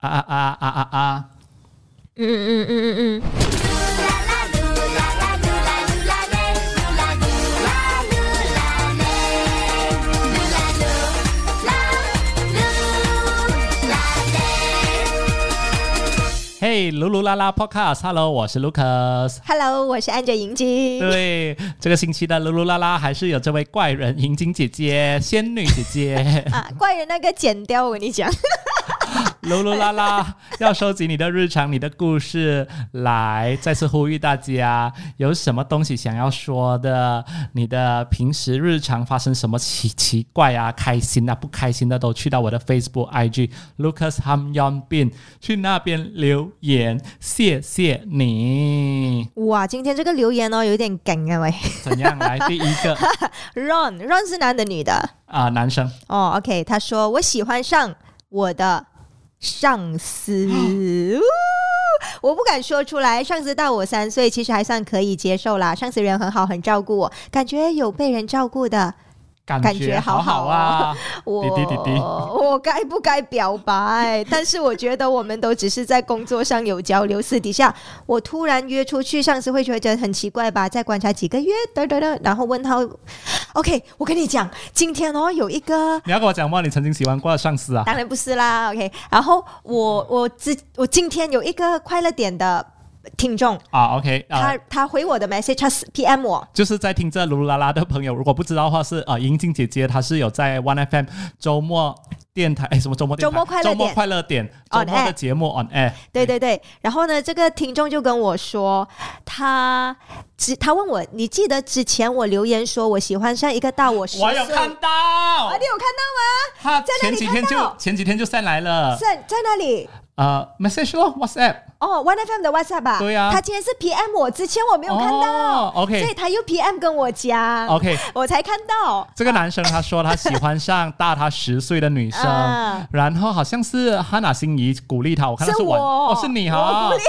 啊啊啊啊啊啊！嗯嗯嗯嗯嗯。嘿，噜噜啦啦 Podcast，Hello，我是 Lucas。Hello，我是安着银晶。对，这个星期的噜噜啦啦还是有这位怪人银晶姐姐、仙女姐姐。啊，怪人那个剪掉，我跟你讲。噜噜啦啦，要收集你的日常、你的故事，来再次呼吁大家，有什么东西想要说的，你的平时日常发生什么奇奇怪啊、开心啊、不开心的，都去到我的 Facebook、IG Lucas Ham Yon Bin 去那边留言，谢谢你。哇，今天这个留言哦，有点梗啊喂。怎样？来第一个 Ron，Ron 是男的女的？啊、男生哦，OK，他说我喜欢上我的上司。呜我不敢说出来，上司大我三岁，其实还算可以接受啦。上司人很好，很照顾我，感觉有被人照顾的感感觉好好好啊！我我该不该表白？但是我觉得我们都只是在工作上有交流，私底下我突然约出去，上司会觉得很奇怪吧？再观察几个月，等等等，然后问他，OK，我跟你讲，今天哦有一个。你要跟我讲吗？你曾经喜欢过的上司啊？当然不是啦，OK。然后我我之我今天有一个快乐点的听众，啊，OK，啊、他他回我的 message，他 PM 我，就是在听这噜噜啦啦的朋友，如果不知道的话是，呃，银静姐姐她是有在 One FM 周末电台，哎，什么周末电台？周末快乐点周末快乐点，周末的节目 on air。对对对，然后呢，这个听众就跟我说，他只他问我，你记得之前我留言说我喜欢上一个大我十岁，我有看到啊，，你有看到吗？他在哪里前几天就前几天就上来了，在在哪里？呃，message 咯，WhatsApp。哦，One FM 的 WhatsApp 啊，对啊。他今天是 PM 我，之前我没有看到、哦，OK。所以他又 PM 跟我讲 OK 我才看到。这个男生他说他喜欢上大他十岁的女生，啊然后好像是哈娜心仪鼓励他，我看到晚，是我哦，是你哈，我鼓励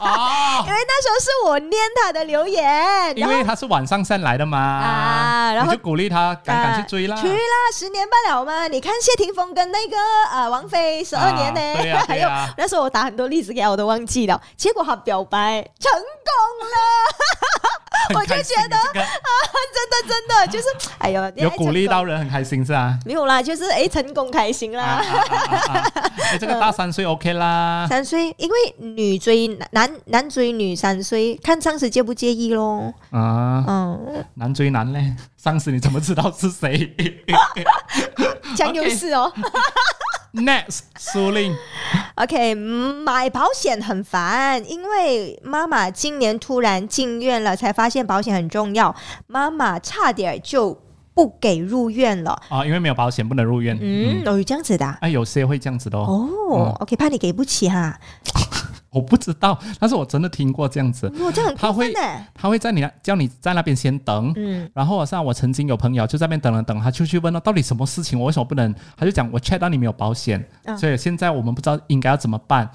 啊 因，为那时候是我念他的留言，因为他是晚上上来的嘛，啊然后你就鼓励他赶赶去追啦，啊去啦，十年半了嘛。你看谢霆锋跟那个呃王菲十二年呢，还有那时候我打很多例子给他，我都忘记了。结果他表白成功了，我就觉得这个真的真的就是，哎呦，有鼓励到人。很开心是啊？没有啦，就是哎，成功开心啊啊啦。啊啊啊！哎，这个大三岁 OK 啦，三岁，因为女追男男男追女三岁，看上司介不介意咯。啊，嗯，男追男嘞，上司你怎么知道是谁讲优势哦。？Next，苏令 OK，买保险很烦，因为妈妈今年突然进院了，才发现保险很重要，妈妈差点就不给入院了。啊，因为没有保险不能入院。嗯，哦，有这样子的啊、哎，有些会这样子的哦。哦、o k 怕你给不起哈。我不知道，但是我真的听过这样子，他会。他会在你那叫你在那边先等，嗯，然后像我曾经有朋友就在那边等了等，他就去问了到底什么事情，我为什么不能？他就讲我 check 到你没有保险，嗯所以现在我们不知道应该要怎么办。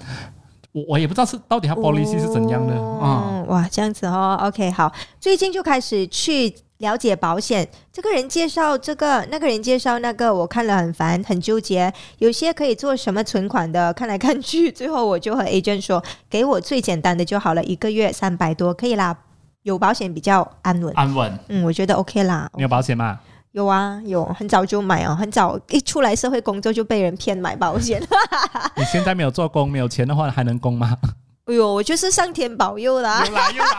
我我也不知道是到底他 policy 是怎样的啊、嗯，哇，这样子哦。OK，好，最近就开始去了解保险。这个人介绍这个，那个人介绍那个，我看了很烦，很纠结。有些可以做什么存款的，看来看去，最后我就和 agent 说，给我最简单的就好了，一个月三百多，可以啦。有保险比较安稳，安稳。嗯，我觉得 OK 啦。你有保险吗？有啊，有，很早就买哦，很早一出来社会工作就被人骗买保险。你现在没有做工，没有钱的话还能供吗？哎呦，我就是上天保佑啦。又来又来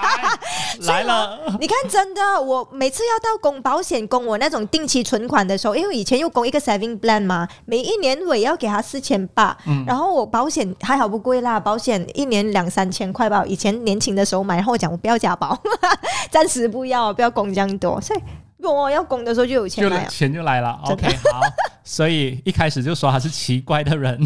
来了，你看，真的，我每次要到供保险、供我那种定期存款的时候，因为以前又供一个 saving plan 嘛，每一年我也要给他四千八，嗯然后我保险还好不贵啦，保险一年两三千块吧。以前年轻的时候买，然后我讲我不要加保，暂时不要，不要供这样多，所以我要供的时候就有钱就买啊。钱就来了。OK，好，所以一开始就说他是奇怪的人。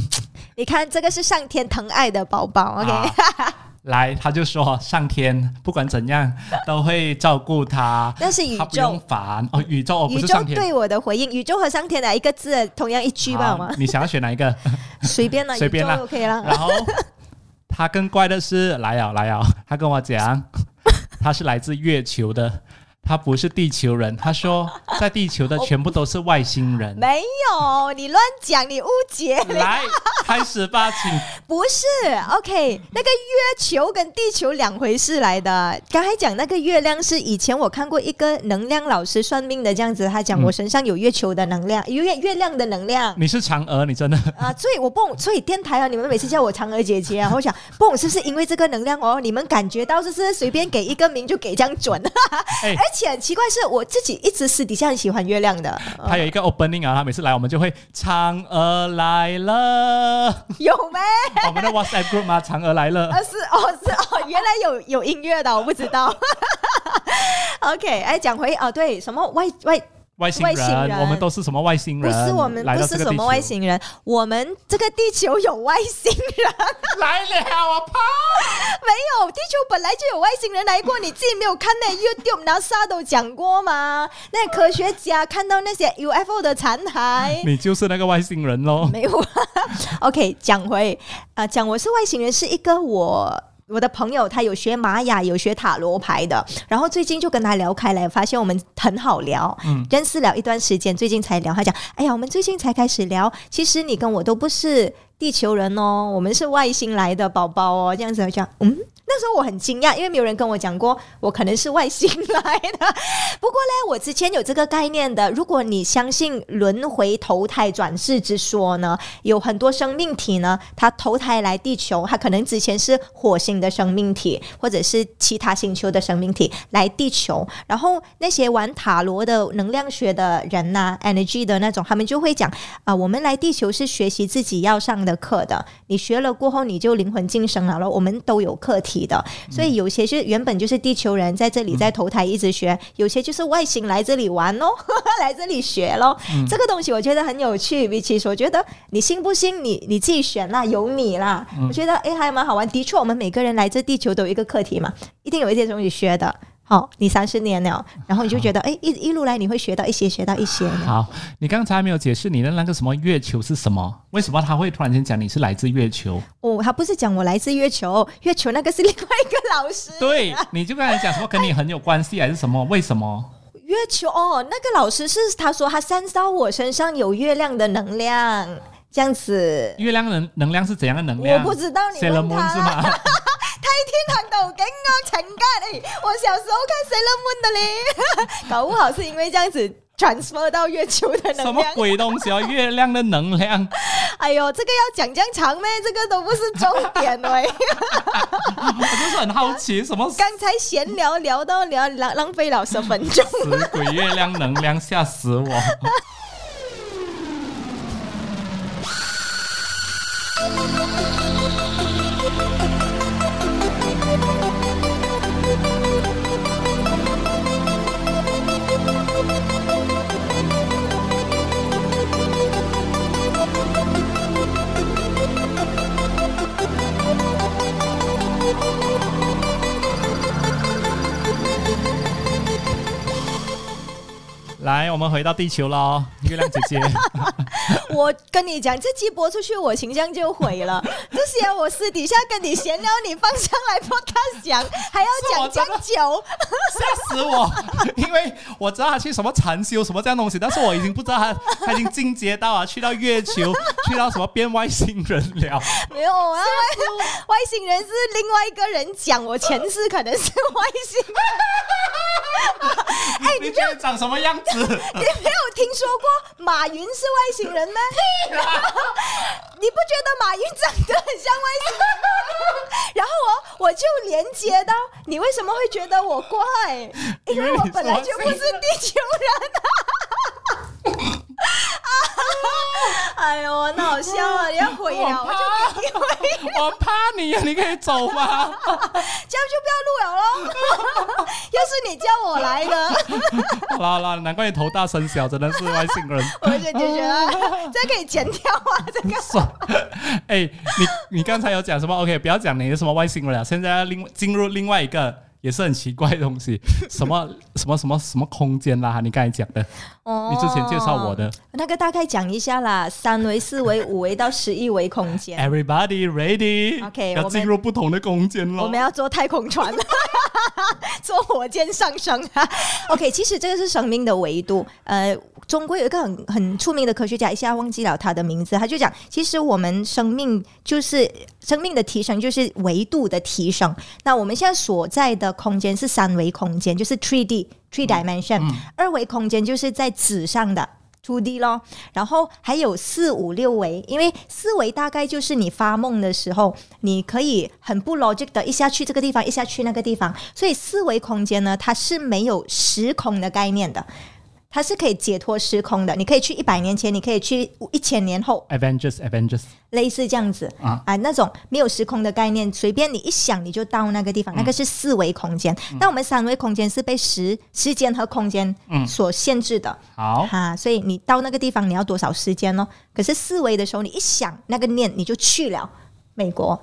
你看，这个是上天疼爱的宝宝，OK，、啊 来，他就说上天不管怎样都会照顾他，那是宇他不用宙。烦哦。宇宙哦，宇宙。对我的回应，宇宙和上天哪一个字，同样一句吧，好吗？你想要选哪一个？随便啦，随便啦 OK 啦。然后他更怪的是，来啊来啊，他跟我讲，他是来自月球的。他不是地球人，他说在地球的全部都是外星人。没有，你乱讲，你误解。来，开始吧，请。不是，OK，那个月球跟地球两回事来的。刚才讲那个月亮是以前我看过一个能量老师算命的这样子，他讲我身上有月球的能量，有月月亮的能量。你是嫦娥，你真的啊？所以我蹦，所以电台啊，你们每次叫我嫦娥姐姐啊，我想蹦是不是因为这个能量哦？你们感觉到就是随便给一个名就给这样准？而 且很奇怪是我自己一直私底下很喜欢月亮的。他有一个 opening 啊，他每次来我们就会嫦娥来了，有没？我们的 WhatsApp group 吗？嫦娥来了。啊 是哦是哦，原来有有音乐的，我不知道。OK，哎，讲回哦，对，什么外外。外星人，我们都是什么外星人？不是我们，不是什么外星人，我们这个地球有外星人来了，我怕没有，地球本来就有外星人来过，你自己没有看那 YouTube 拿沙都讲过吗？那科学家看到那些 UFO 的残骸，你就是那个外星人喽？没有啊，OK，讲回啊，讲我是外星人是一个我。我的朋友他有学玛雅，有学塔罗牌的，然后最近就跟他聊开来，发现我们很好聊，嗯，认识了一段时间，最近才聊，他讲，哎呀，我们最近才开始聊，其实你跟我都不是地球人哦，我们是外星来的宝宝哦，这样子讲，嗯。那时候我很惊讶，因为没有人跟我讲过我可能是外星来的。不过呢，我之前有这个概念的。如果你相信轮回投胎转世之说呢，有很多生命体呢，它投胎来地球，它可能之前是火星的生命体，或者是其他星球的生命体来地球。然后那些玩塔罗的能量学的人呐，energy 的那种，他们就会讲啊，我们来地球是学习自己要上的课的。你学了过后，你就灵魂晋升了。然后我们都有课题。的，所以有些是原本就是地球人在这里在投胎一直学，有些就是外星来这里玩喽，来这里学咯。这个东西我觉得很有趣，比起我觉得你信不信你你自己选啦，有你啦。我觉得哎还蛮好玩。的确，我们每个人来自地球都有一个课题嘛，一定有一些东西学的。好，你三十年了，然后你就觉得，哎，一一路来你会学到一些，学到一些。好，你刚才没有解释你的那个什么月球是什么？为什么他会突然间讲你是来自月球？哦，他不是讲我来自月球，月球那个是另外一个老师。对，你就刚才讲什么跟你很有关系还是什么？为什么？月球哦，那个老师是他说他三到我身上有月亮的能量，这样子。月亮能能量是怎样的能量？我不知道，你问他。太天堂都给我成家嘞！我小时候看《Sailor Moon》的嘞，搞不好是因为这样子 transfer 到月球的能量。什么鬼东西啊？月亮的能量？哎呦，这个要讲这样长咩？这个都不是重点喂。我就是很好奇，什么？刚才闲聊聊到聊浪浪费了十分钟。死鬼月亮能量，吓死我！来，我们回到地球喽，月亮姐姐。我跟你讲，这期播出去，我形象就毁了。这些我私底下跟你闲聊，你放上来播他讲，还要讲讲久，吓死我！因为我知道他去什么禅修什么这样东西，但是我已经不知道他他已经进阶到啊，去到月球，去到什么变外星人了。没有啊，外星人是另外一个人讲，我前世可能是外星。人。哎，你觉得长什么样子？你没有听说过马云是外星人吗？你不觉得马云长得很像外星人吗？然后我我就连接到你为什么会觉得我怪？因为我本来就不是地球人。啊哎呦，那好笑啊！你要回了，我就给你回。我怕你啊，你可以走吗？这样就不要录了喽。又是你叫我来的。好啦好啦，难怪你头大声小，真的是外星人。我就觉得这可以剪掉啊，这个。哎，你你刚才有讲什么？OK，不要讲你是什么外星人了，现在要另进入另外一个。也是很奇怪的东西，什么什么什么什么空间啦？你刚才讲的，哦，你之前介绍我的那个大概讲一下啦，三维、四维、五维到十一维空间。Everybody ready? OK，要进入不同的空间了。我们要坐太空船，坐火箭上升啊。OK，其实这个是生命的维度。呃，中国有一个很很出名的科学家，一下忘记了他的名字，他就讲，其实我们生命就是生命的提升，就是维度的提升。那我们现在所在的空间是三维空间，就是 three D three dimension，、二维空间就是在纸上的。Two D 咯，然后还有四五六维，因为四维大概就是你发梦的时候，你可以很不 logic 的一下去这个地方，一下去那个地方，所以四维空间呢，它是没有时空的概念的，它是可以解脱时空的，你可以去一百年前，你可以去一千年后，Avengers Avengers 类似这样子啊啊，那种没有时空的概念，随便你一想你就到那个地方，那个是四维空间。那我们三维空间是被时时间和空间所限制的。好，哈，所以你到那个地方你要多少时间呢？可是四维的时候，你一想那个念，你就去了美国。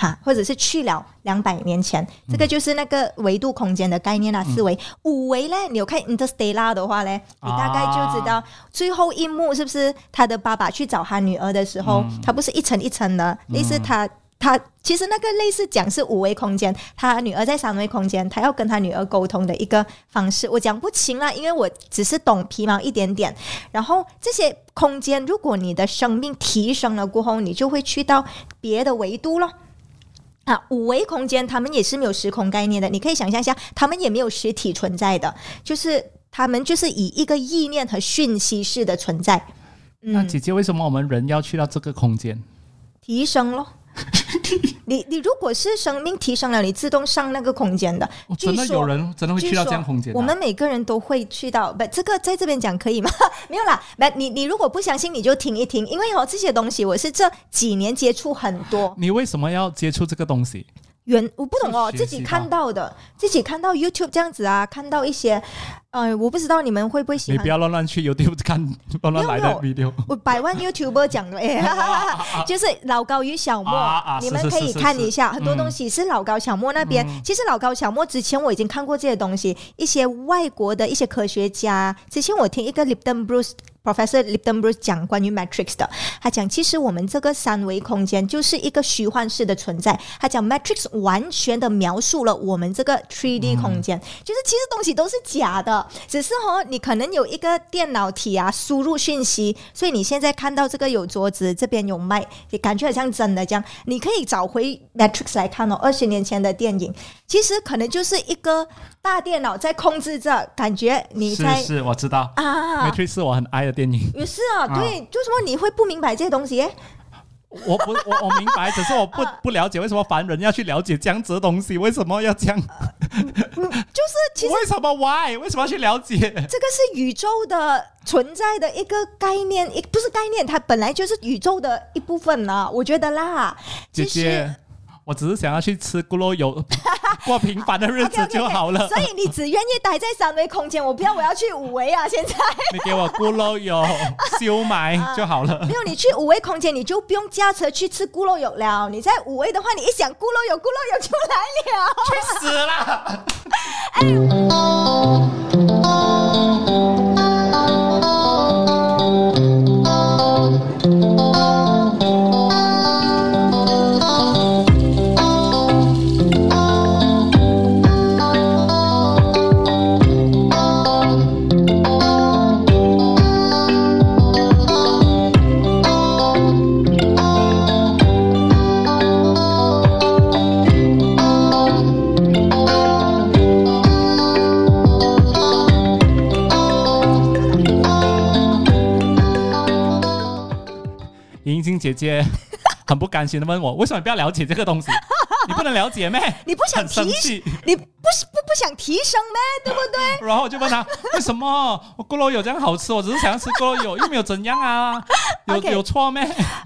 哈，或者是去了两百年前，这个就是那个维度空间的概念啦。四维、五维呢？你有看 Interstellar 的话呢，你大概就知道最后一幕是不是他的爸爸去找他女儿的时候，他不是一层一层的，类似他他其实那个类似讲是五维空间，他女儿在三维空间，他要跟他女儿沟通的一个方式，我讲不清啦，因为我只是懂皮毛一点点。然后这些空间，如果你的生命提升了过后，你就会去到别的维度咯。啊，五维空间他们也是没有时空概念的，你可以想象一下，他们也没有实体存在的，就是他们就是以一个意念和讯息式的存在，那姐姐为什么我们人要去到这个空间？提升咯。你你如果是生命提升了，你自动上那个空间的。哦真的有人真的会去到这样空间、啊？我们每个人都会去到，不，这个在这边讲可以吗？没有啦，不，你你如果不相信，你就听一听，因为哦，这些东西我是这几年接触很多。你为什么要接触这个东西？原我不懂哦，自己看到的，自己看到 YouTube 这样子啊，看到一些，呃，我不知道你们会不会喜欢你不。要乱乱去 YouTube 看 乱乱来的 video。我百万 YouTuber 讲的，哎，就是老高与小莫，你们可以看一下，很多东西是老高小莫那边。其实老高小莫之前我已经看过这些东西，一些外国的一些科学家，之前我听一个 Lipton Bruce。Professor Lipton Bruce 讲关于 Matrix 的，他讲其实我们这个三维空间就是一个虚幻式的存在。他讲 Matrix 完全的描述了我们这个 3D 空间，就是其实东西都是假的，只是哦，你可能有一个电脑体啊输入讯息，所以你现在看到这个有桌子，这边有麦，也感觉很像真的这样。你可以找回 Matrix 来看哦，二十年前的电影，其实可能就是一个大电脑在控制着，感觉你在是是，我知道。啊。Matrix 是我很爱的电影，也是啊，对，就是说你会不明白这些东西？我不我我明白，只是我不 不了解为什么凡人要去了解这样子的东西，为什么要这样？就是其实为什么 why 为什么要去了解？这个是宇宙的存在的一个概念，一不是概念，它本来就是宇宙的一部分呢、我觉得啦，姐其实姐，我只是想要去吃咕噜油，过平凡的日子就好了。所以你只愿意待在三维空间，我不要，我要去五维啊！现在 你给我咕噜油修埋就好了没。有你去五维空间，你就不用驾车去吃咕噜油了。你在五维的话，你一想咕噜油，咕噜油就来了。去死啦！莹姐姐很不甘心的问我：“为什么不要了解这个东西？你不能了解咩？” 你不想生提气，你不是不不想提升咩？对不对？然后我就问他：“为什么我咕噜有这样好吃？我只是想要吃咕噜有，又没有怎样啊，有有错咩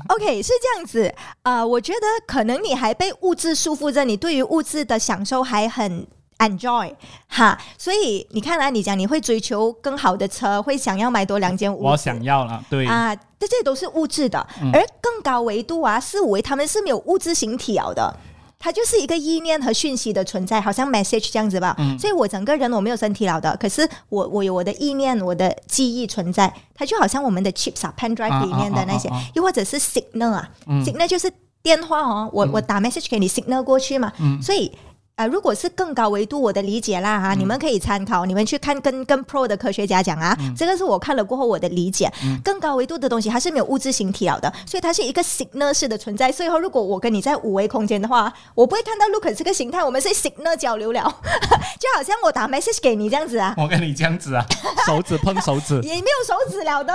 ？OK，是这样子啊、呃我觉得可能你还被物质束缚着，你对于物质的享受还很 enjoy 哈，所以你看啊，你讲你会追求更好的车，会想要买多两间屋，我想要了，对，啊，这些都是物质的，而更高维度啊，四五维他们是没有物质形体了的。它就是一个意念和讯息的存在，好像 message 这样子吧。所以我整个人我没有身体了的，可是我我有我的意念、我的记忆存在，它就好像我们的 chips 啊，pen drive 啊里面的那些，啊啊啊又或者是 signal 啊、s i g n a l 就是电话哦，我、我打 message 给你 signal 过去嘛，所以。呃，如果是更高维度，我的理解啦哈，你们可以参考，你们去看跟跟 Pro 的科学家讲啊，这个是我看了过后我的理解。更高维度的东西它是没有物质形体了的，所以它是一个 signal 式的存在。所以后如果我跟你在五维空间的话，我不会看到 Look 这个形态，我们是 signal 交流了，就好像我打 message 给你这样子啊，我跟你这样子啊，手指碰手指，也没有手指了的，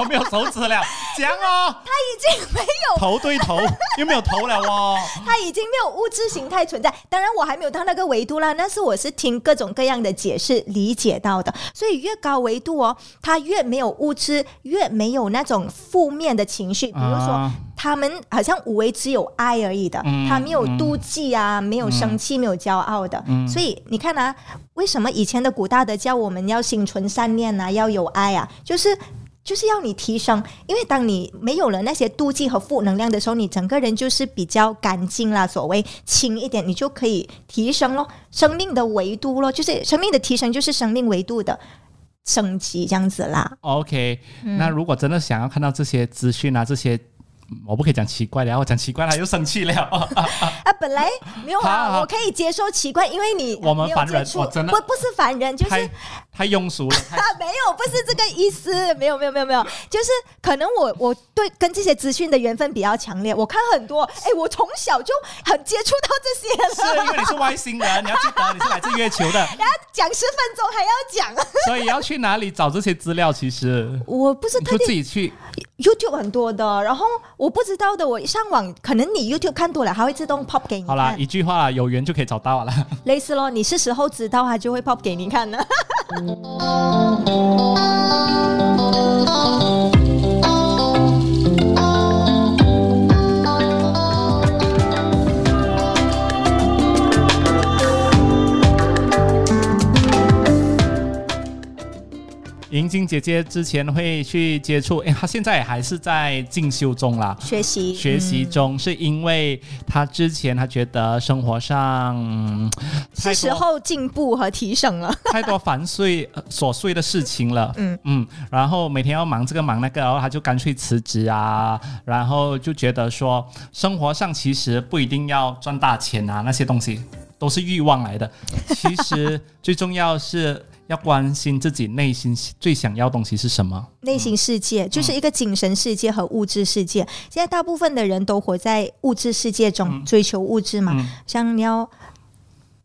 我没有手指了，讲哦，他已经没有头对头，又没有头了哦，他已经没有物质形态存在。当然，我还没有到那个维度啦。但是我是听各种各样的解释理解到的。所以越高维度哦，它越没有物质，越没有那种负面的情绪。比如说，他们好像五维只有爱而已的，他没有妒忌啊，没有生气，没有骄傲的。所以你看啊，为什么以前的古大德教我们要心存善念啊，要有爱啊？就是。就是要你提升，因为当你没有了那些妒忌和负能量的时候，你整个人就是比较干净啦，所谓轻一点，你就可以提升咯，生命的维度咯，就是生命的提升，就是生命维度的升级这样子啦。OK，那如果真的想要看到这些资讯啊，这些。我不可以讲奇怪的，我讲奇怪了又生气了。啊，本来没有啊，我可以接受奇怪，因为你我们凡人，我真的不不是凡人，就是太庸俗了。没有，不是这个意思，没有没有没有没有，就是可能我我对跟这些资讯的缘分比较强烈，我看很多，哎，我从小就很接触到这些了。是因为你是外星人，你要记得你是来自月球的。然后讲十分钟还要讲，所以要去哪里找这些资料？其实我不是就自己去。YouTube 很多的，然后我不知道的，我上网可能你 YouTube 看多了，它会自动 pop 给你。好啦，一句话，有缘就可以找到了。类似咯，你是时候知道，它就会 pop 给你看了。Thank you. 莹晶姐姐之前会去接触，哎，她现在还是在进修中啦，学习。学习中，是因为她之前她觉得生活上是时候进步和提升了，太多繁碎琐碎的事情了，嗯。嗯，然后每天要忙这个忙那个，然后她就干脆辞职啊，然后就觉得说生活上其实不一定要赚大钱啊，那些东西都是欲望来的，其实最重要是。要关心自己内心最想要东西是什么？内心世界就是一个精神世界和物质世界。现在大部分的人都活在物质世界中，追求物质嘛，像你要。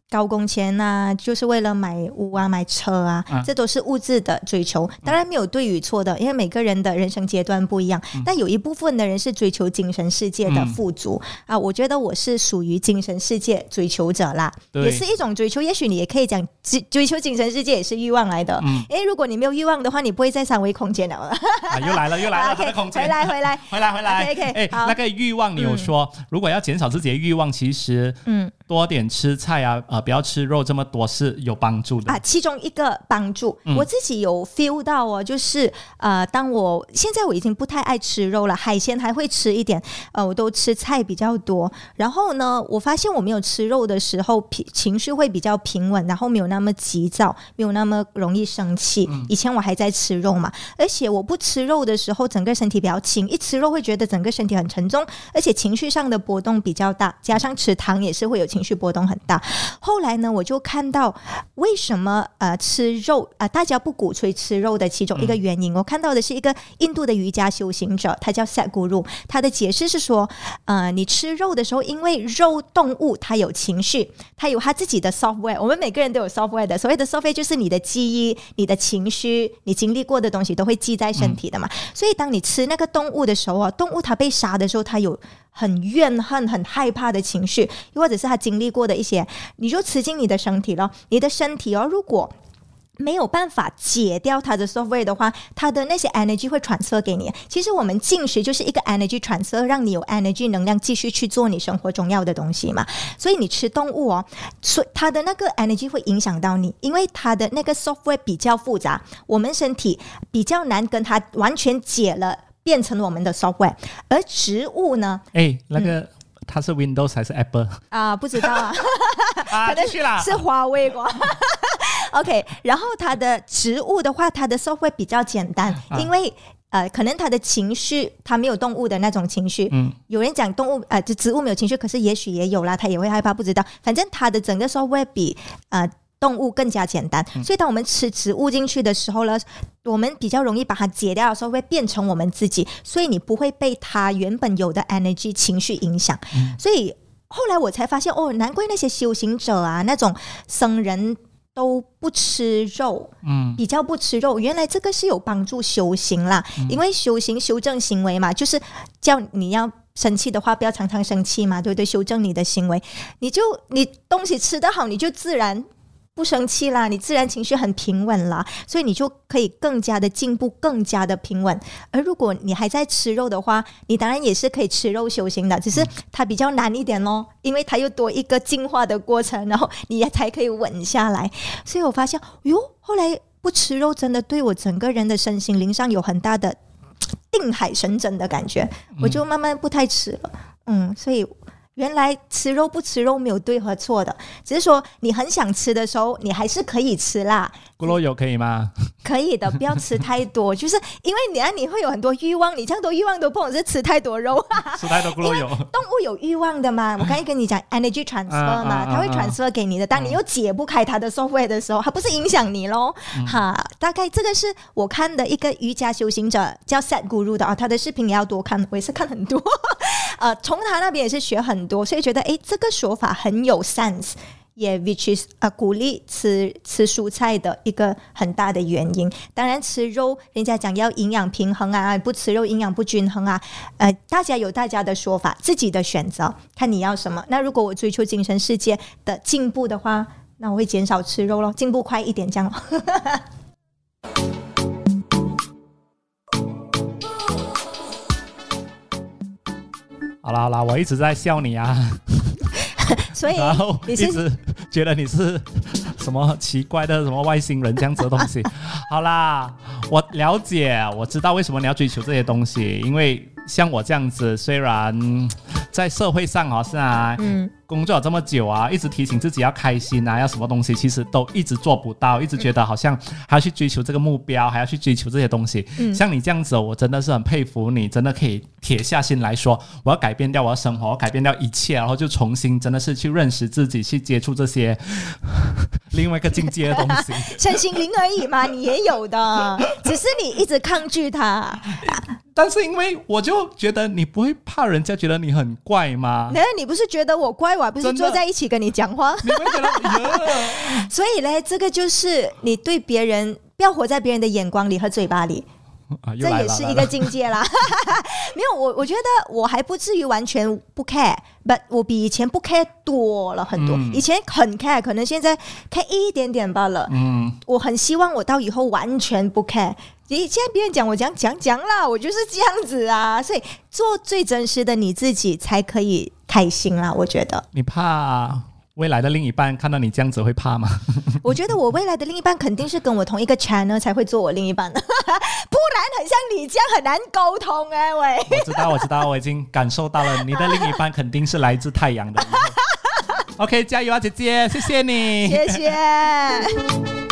高工钱呐，就是为了买屋啊、买车啊，这都是物质的追求。当然没有对与错的，因为每个人的人生阶段不一样。但有一部分的人是追求精神世界的富足啊，我觉得我是属于精神世界追求者啦，也是一种追求。也许你也可以讲追追求精神世界也是欲望来的。哎，如果你没有欲望的话，你不会在三维空间了。啊，又来了，又来了，空间。回来，回来，回来，回来。OK，哎，那个欲望，你有说，如果要减少自己的欲望，其实嗯，多点吃菜啊，呃，不要吃肉这么。多是有帮助的啊，其中一个帮助，我自己有 feel 到哦，就是呃，当我现在我已经不太爱吃肉了，海鲜还会吃一点，呃，我都吃菜比较多。然后呢，我发现我没有吃肉的时候，平情绪会比较平稳，然后没有那么急躁，没有那么容易生气。以前我还在吃肉嘛，而且我不吃肉的时候，整个身体比较轻，一吃肉会觉得整个身体很沉重，而且情绪上的波动比较大，加上吃糖也是会有情绪波动很大。后来呢，我就。看到为什么呃吃肉啊？大家不鼓吹吃肉的其中一个原因，我看到的是一个印度的瑜伽修行者，他叫 Sat Guru，他的解释是说，呃，你吃肉的时候，因为肉动物它有情绪，它有它自己的 software，我们每个人都有 software 的，所谓的 software 就是你的记忆、你的情绪、你经历过的东西都会记在身体的嘛。所以当你吃那个动物的时候啊，动物它被杀的时候，它有。很怨恨、很害怕的情绪，又或者是他经历过的一些，你就吃进你的身体了。你的身体哦，如果没有办法解掉它的 software 的话，它的那些 energy 会传输给你。其实我们进食就是一个 energy 传输，让你有 energy 能量继续去做你生活中要的东西嘛。所以你吃动物哦，所以它的那个 energy 会影响到你，因为它的那个 software 比较复杂，我们身体比较难跟它完全解了。变成我们的 software，而植物呢？哎，那个它是 Windows 还是 Apple 啊？不知道啊，可能是是华为吧。OK，然后它的植物的话，它的 software 比较简单，因为呃，可能它的情绪，它没有动物的那种情绪。嗯，有人讲动物呃，就植物没有情绪，可是也许也有啦，它也会害怕，不知道。反正它的整个 software 比呃动物更加简单，所以当我们吃植物进去的时候呢，我们比较容易把它解掉的时候，会变成我们自己，所以你不会被它原本有的 energy 情绪影响。所以后来我才发现，哦，难怪那些修行者啊，那种僧人。都不吃肉，嗯，比较不吃肉，原来这个是有帮助修行啦。因为修行修正行为嘛，就是叫你要生气的话，不要常常生气嘛，对不对？修正你的行为，你就你东西吃得好，你就自然不生气啦，你自然情绪很平稳啦，所以你就可以更加的进步，更加的平稳。而如果你还在吃肉的话，你当然也是可以吃肉修行的，只是它比较难一点咯，因为它又多一个进化的过程，然后你也才可以稳下来。所以我发现，哟，后来不吃肉真的对我整个人的身心灵上有很大的定海神针的感觉，我就慢慢不太吃了。嗯，所以。原来吃肉不吃肉没有对和错的，只是说你很想吃的时候，你还是可以吃啦。咕噜油可以吗？可以的，不要吃太多，就是因为你啊，你会有很多欲望，你这样多欲望都不能是吃太多肉，吃太多咕噜油。动物有欲望的嘛？我刚才跟你讲 energy transfer 嘛，它会 transfer 给你的，当你又解不开它的 software 的时候，它不是影响你喽？哈，大概这个是我看的一个瑜伽修行者叫 Set Guru 的啊，他的视频也要多看，我也是看很多，呃，从他那边也是学很多，所以觉得哎，这个说法很有 sense。也 which is 啊，鼓励吃吃蔬菜的一个很大的原因。当然，吃肉，人家讲要营养平衡啊，不吃肉营养不均衡啊。呃，大家有大家的说法，自己的选择，看你要什么。那如果我追求精神世界的进步的话，那我会减少吃肉咯，进步快一点这样。好啦好啦，我一直在笑你啊。所以，然后一直觉得你是什么奇怪的什么外星人这样子的东西。好啦，我了解，我知道为什么你要追求这些东西，因为像我这样子，虽然在社会上好像啊，嗯。工作了这么久啊，一直提醒自己要开心啊，要什么东西，其实都一直做不到，一直觉得好像还要去追求这个目标，还要去追求这些东西。像你这样子，我真的是很佩服你，真的可以铁下心来说，我要改变掉我的生活，改变掉一切，然后就重新真的是去认识自己，去接触这些 另外一个境界的东西。身心灵而已嘛，你也有的，只是你一直抗拒它。但是因为我就觉得你不会怕人家觉得你很怪吗？难道你不是觉得我怪？我还不是坐在一起跟你讲话，所以呢，这个就是你对别人不要活在别人的眼光里和嘴巴里，这也是一个境界啦。没有我，我觉得我还不至于完全不 care，but 我比以前不 care 多了很多。以前很 care，可能现在 care 一点点罢了。嗯，我很希望我到以后完全不 care。你现在别人讲我讲讲讲啦，我就是这样子啊，所以做最真实的你自己才可以开心啦。我觉得你怕未来的另一半看到你这样子会怕吗？我觉得我未来的另一半肯定是跟我同一个 channel 才会做我另一半的，不然很像你这样很难沟通哎喂。我知道我知道我已经感受到了，你的另一半肯定是来自太阳的。OK，加油啊姐姐，谢谢你，谢谢。